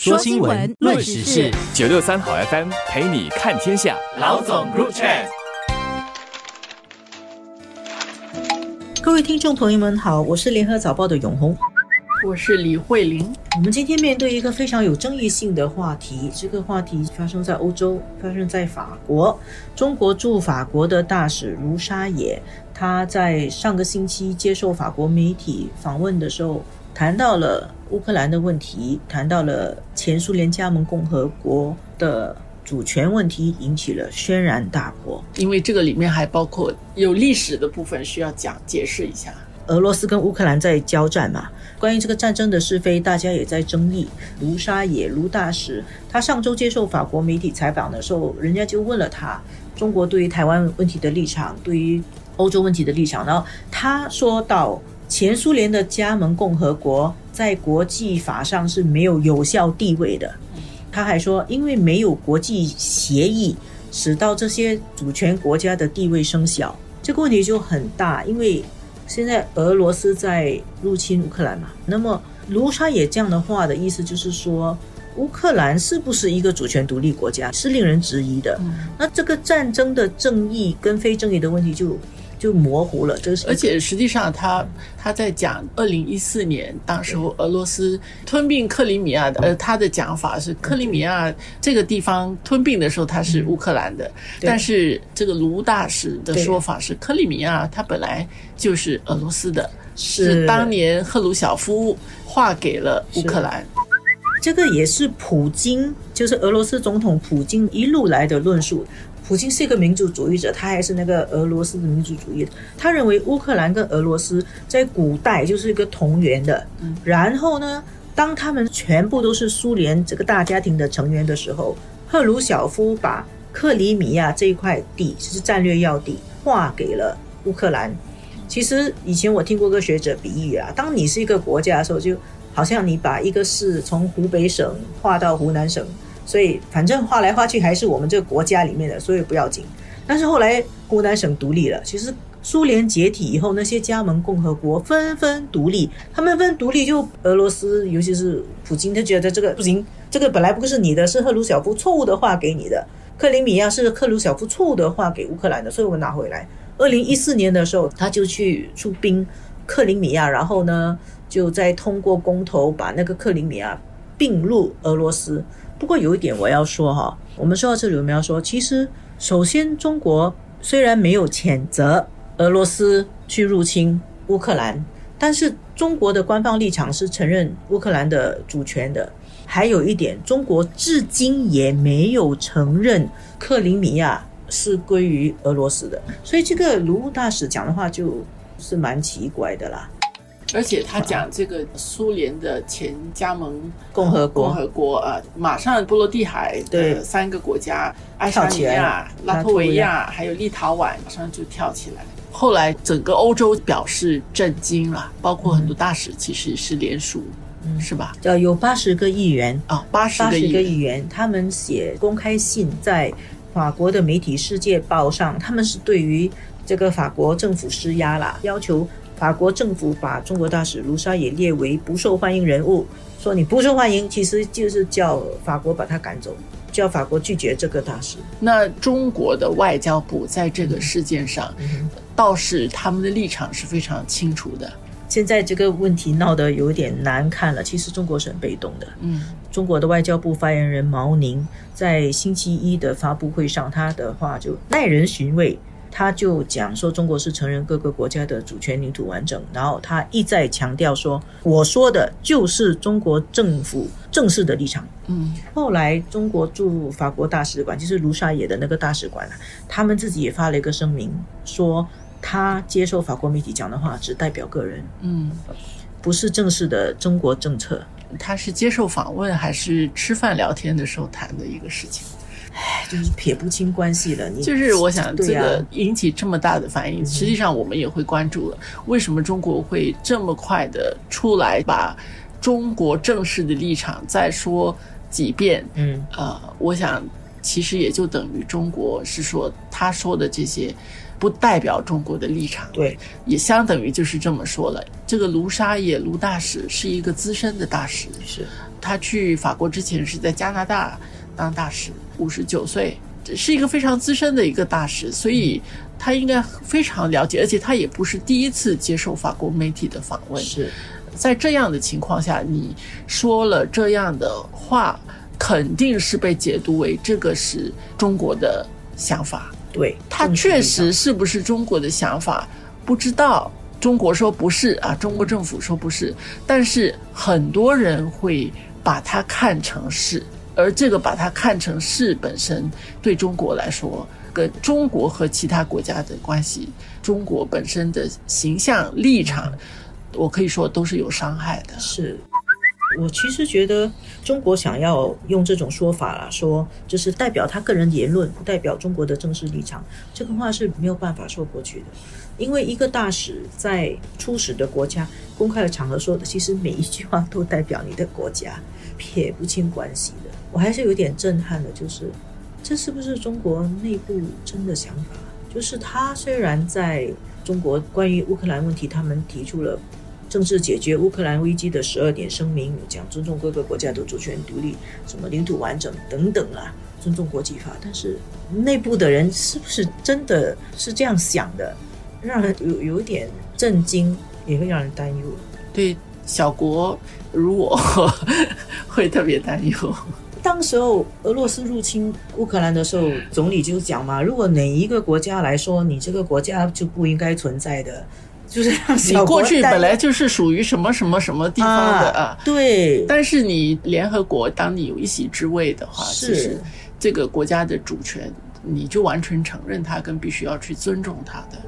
说新闻，论时事，九六三好 FM 陪你看天下。老总 Group Chat，各位听众朋友们好，我是联合早报的永红，我是李慧玲。我们今天面对一个非常有争议性的话题，这个话题发生在欧洲，发生在法国。中国驻法国的大使卢沙野，他在上个星期接受法国媒体访问的时候，谈到了。乌克兰的问题谈到了前苏联加盟共和国的主权问题，引起了轩然大波。因为这个里面还包括有历史的部分需要讲解释一下。俄罗斯跟乌克兰在交战嘛，关于这个战争的是非，大家也在争议。卢沙野卢大使他上周接受法国媒体采访的时候，人家就问了他中国对于台湾问题的立场，对于欧洲问题的立场，然后他说到。前苏联的加盟共和国在国际法上是没有有效地位的。他还说，因为没有国际协议，使到这些主权国家的地位生小，这个问题就很大。因为现在俄罗斯在入侵乌克兰嘛，那么卢沙也这样的话的意思就是说，乌克兰是不是一个主权独立国家，是令人质疑的。那这个战争的正义跟非正义的问题就。就模糊了，这是而且实际上，他他在讲二零一四年，当时候俄罗斯吞并克里米亚的，呃，他的讲法是克里米亚这个地方吞并的时候，他是乌克兰的，但是这个卢大使的说法是克里米亚它本来就是俄罗斯的，是。当年赫鲁晓夫划给了乌克兰，这个也是普京，就是俄罗斯总统普京一路来的论述。普京是一个民族主义者，他还是那个俄罗斯的民族主义。他认为乌克兰跟俄罗斯在古代就是一个同源的。然后呢，当他们全部都是苏联这个大家庭的成员的时候，赫鲁晓夫把克里米亚这一块地就，是战略要地，划给了乌克兰。其实以前我听过个学者比喻啊，当你是一个国家的时候，就好像你把一个市从湖北省划到湖南省。所以反正画来画去还是我们这个国家里面的，所以不要紧。但是后来湖南省独立了，其实苏联解体以后，那些加盟共和国纷纷独立，他们纷独立，就俄罗斯，尤其是普京，他觉得这个不行，这个本来不是你的，是赫鲁晓夫错误的划给你的。克里米亚是赫鲁晓夫错误的划给乌克兰的，所以我拿回来。二零一四年的时候，他就去出兵克里米亚，然后呢，就再通过公投把那个克里米亚并入俄罗斯。不过有一点我要说哈，我们说到这里我们要说，其实首先中国虽然没有谴责俄罗斯去入侵乌克兰，但是中国的官方立场是承认乌克兰的主权的。还有一点，中国至今也没有承认克里米亚是归于俄罗斯的。所以这个卢大使讲的话就是蛮奇怪的啦。而且他讲这个苏联的前加盟共和国，共和国啊，马上波罗的海的三个国家，爱沙尼亚、拉脱维亚还有立陶宛，马上就跳起来。后来整个欧洲表示震惊了，包括很多大使其实是联署，是吧？叫，有八十个议员。啊，八十个议员，他们写公开信在法国的媒体《世界报》上，他们是对于这个法国政府施压了，要求。法国政府把中国大使卢沙也列为不受欢迎人物，说你不受欢迎，其实就是叫法国把他赶走，叫法国拒绝这个大使。那中国的外交部在这个事件上，倒是他们的立场是非常清楚的。现在这个问题闹得有点难看了，其实中国是很被动的。嗯，中国的外交部发言人毛宁在星期一的发布会上，他的话就耐人寻味。他就讲说，中国是承认各个国家的主权领土完整，然后他一再强调说，我说的就是中国政府正式的立场。嗯，后来中国驻法国大使馆，就是卢沙野的那个大使馆他们自己也发了一个声明，说他接受法国媒体讲的话只代表个人，嗯，不是正式的中国政策。他是接受访问还是吃饭聊天的时候谈的一个事情？唉，就是撇不清关系的。你就是我想这个引起这么大的反应，实际上我们也会关注了。为什么中国会这么快的出来把中国正式的立场再说几遍？嗯，呃，我想其实也就等于中国是说他说的这些不代表中国的立场。对，也相等于就是这么说了。这个卢沙野卢大使是一个资深的大使，是他去法国之前是在加拿大当大使，五十九岁，是一个非常资深的一个大使，所以他应该非常了解，而且他也不是第一次接受法国媒体的访问。是，在这样的情况下，你说了这样的话，肯定是被解读为这个是中国的想法。对，他确实是不是中国的想法，不知道。中国说不是啊，中国政府说不是，但是很多人会把它看成是，而这个把它看成是本身，对中国来说，跟中国和其他国家的关系，中国本身的形象立场，我可以说都是有伤害的。是。我其实觉得中国想要用这种说法啦，说就是代表他个人言论，不代表中国的正式立场，这个话是没有办法说过去的。因为一个大使在出使的国家公开的场合说的，其实每一句话都代表你的国家，撇不清关系的。我还是有点震撼的，就是这是不是中国内部真的想法？就是他虽然在中国关于乌克兰问题，他们提出了。正式解决乌克兰危机的十二点声明，讲尊重各个国家的主权独立、什么领土完整等等啊，尊重国际法。但是内部的人是不是真的是这样想的，让人有有点震惊，也会让人担忧。对小国如我，会特别担忧。当时候俄罗斯入侵乌克兰的时候，总理就讲嘛，如果哪一个国家来说，你这个国家就不应该存在的。就是你过去本来就是属于什么什么什么地方的啊，对。但是你联合国，当你有一席之位的话，是这个国家的主权，你就完全承认它，跟必须要去尊重它的。